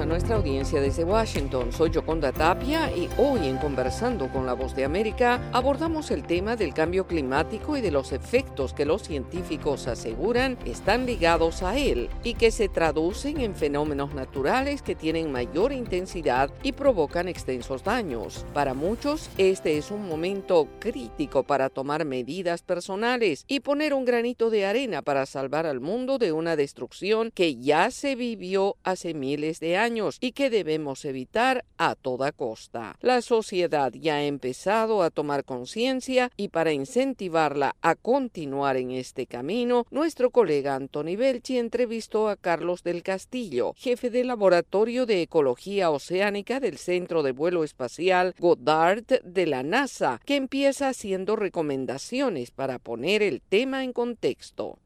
a nuestra audiencia desde Washington. Soy Yoconda Tapia y hoy en Conversando con la Voz de América abordamos el tema del cambio climático y de los efectos que los científicos aseguran están ligados a él y que se traducen en fenómenos naturales que tienen mayor intensidad y provocan extensos daños. Para muchos, este es un momento crítico para tomar medidas personales y poner un granito de arena para salvar al mundo de una destrucción que ya se vivió hace miles de años y que debemos evitar a toda costa. La sociedad ya ha empezado a tomar conciencia y para incentivarla a continuar en este camino, nuestro colega Anthony Belchi entrevistó a Carlos del Castillo, jefe del Laboratorio de Ecología Oceánica del Centro de Vuelo Espacial Goddard de la NASA, que empieza haciendo recomendaciones para poner el tema en contexto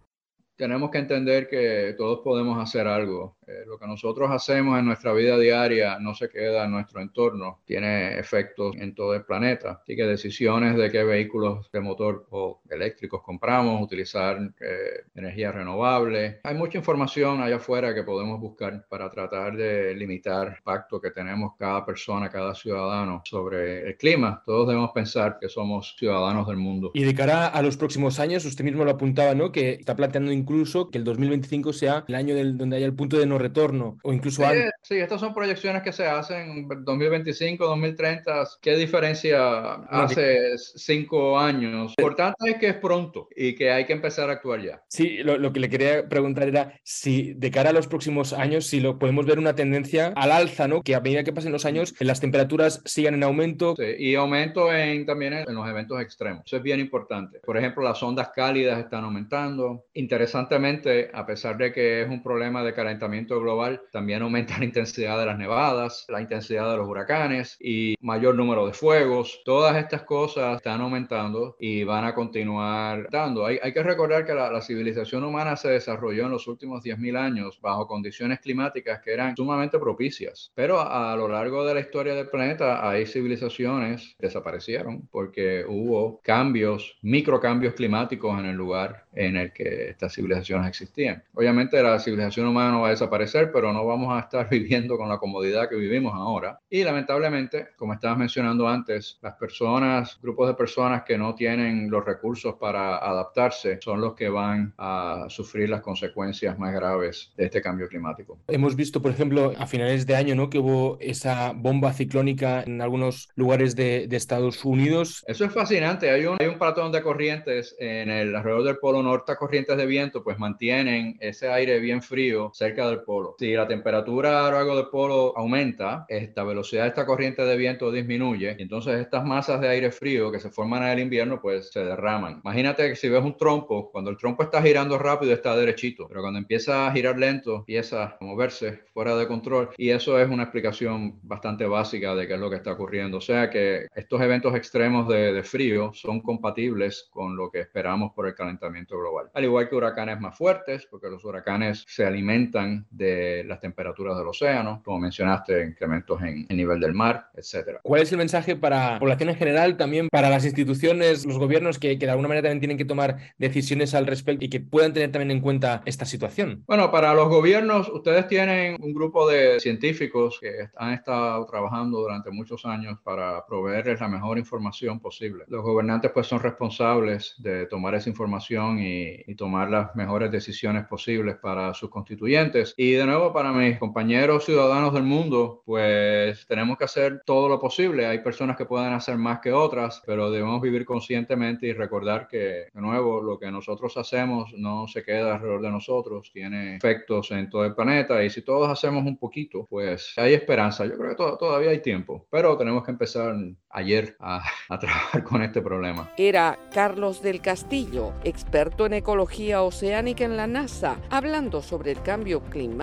tenemos que entender que todos podemos hacer algo eh, lo que nosotros hacemos en nuestra vida diaria no se queda en nuestro entorno, tiene efectos en todo el planeta. Así que decisiones de qué vehículos de motor o eléctricos compramos, utilizar eh, energía renovable. Hay mucha información allá afuera que podemos buscar para tratar de limitar el impacto que tenemos cada persona, cada ciudadano sobre el clima. Todos debemos pensar que somos ciudadanos del mundo. Y de cara a los próximos años, usted mismo lo apuntaba, ¿no? Que está planteando incluso que el 2025 sea el año del, donde haya el punto de retorno o incluso sí, antes. Sí, estas son proyecciones que se hacen 2025, 2030. ¿Qué diferencia hace cinco años? Lo importante es que es pronto y que hay que empezar a actuar ya. Sí, lo, lo, que le quería preguntar era si de cara a los próximos años, si lo podemos ver una tendencia al alza, ¿no? Que a medida que pasen los años, las temperaturas sigan en aumento. Sí, y aumento en, también en los eventos extremos. Eso es bien importante. Por ejemplo, las ondas cálidas están aumentando. Interesantemente, a pesar de que es un problema de calentamiento global, también aumenta la intensidad de las nevadas, la intensidad de los huracanes y mayor número de fuegos. Todas estas cosas están aumentando y van a continuar dando. Hay, que recordar que la, civilización humana se desarrolló en los últimos 10.000 años bajo condiciones climáticas que eran sumamente propicias, pero a lo largo de la historia del planeta hay civilizaciones que desaparecieron porque hubo cambios, microcambios climáticos en el lugar en el que estas civilizaciones existían. Obviamente la civilización humana no va a desaparecer pero no vamos a estar viviendo con la comodidad que vivimos ahora. Y lamentablemente, como estabas mencionando antes, las personas, grupos de personas que no tienen los recursos para adaptarse son los que van a sufrir las consecuencias más graves de este cambio climático. Hemos visto, por ejemplo, a finales de año, ¿no? Que hubo esa bomba ciclónica en algunos lugares de, de Estados Unidos. Eso es fascinante. Hay un, hay un patrón de corrientes en el alrededor del Polo Norte, corrientes de viento, pues mantienen ese aire bien frío cerca del polo. Si la temperatura a lo largo del polo aumenta, esta velocidad de esta corriente de viento disminuye y entonces estas masas de aire frío que se forman en el invierno pues se derraman. Imagínate que si ves un trompo, cuando el trompo está girando rápido está derechito, pero cuando empieza a girar lento empieza a moverse fuera de control y eso es una explicación bastante básica de qué es lo que está ocurriendo. O sea que estos eventos extremos de, de frío son compatibles con lo que esperamos por el calentamiento global. Al igual que huracanes más fuertes, porque los huracanes se alimentan de las temperaturas del océano, como mencionaste, incrementos en el nivel del mar, etcétera. ¿Cuál es el mensaje para la población en general, también para las instituciones, los gobiernos que, que, de alguna manera también tienen que tomar decisiones al respecto y que puedan tener también en cuenta esta situación? Bueno, para los gobiernos, ustedes tienen un grupo de científicos que han estado trabajando durante muchos años para proveerles la mejor información posible. Los gobernantes pues son responsables de tomar esa información y, y tomar las mejores decisiones posibles para sus constituyentes. Y de nuevo, para mis compañeros ciudadanos del mundo, pues tenemos que hacer todo lo posible. Hay personas que pueden hacer más que otras, pero debemos vivir conscientemente y recordar que, de nuevo, lo que nosotros hacemos no se queda alrededor de nosotros, tiene efectos en todo el planeta y si todos hacemos un poquito, pues hay esperanza. Yo creo que to todavía hay tiempo, pero tenemos que empezar ayer a, a trabajar con este problema. Era Carlos del Castillo, experto en ecología oceánica en la NASA, hablando sobre el cambio climático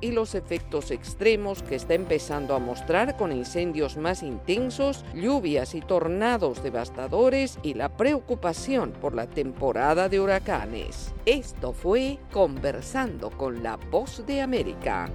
y los efectos extremos que está empezando a mostrar con incendios más intensos, lluvias y tornados devastadores y la preocupación por la temporada de huracanes. Esto fue Conversando con la Voz de América.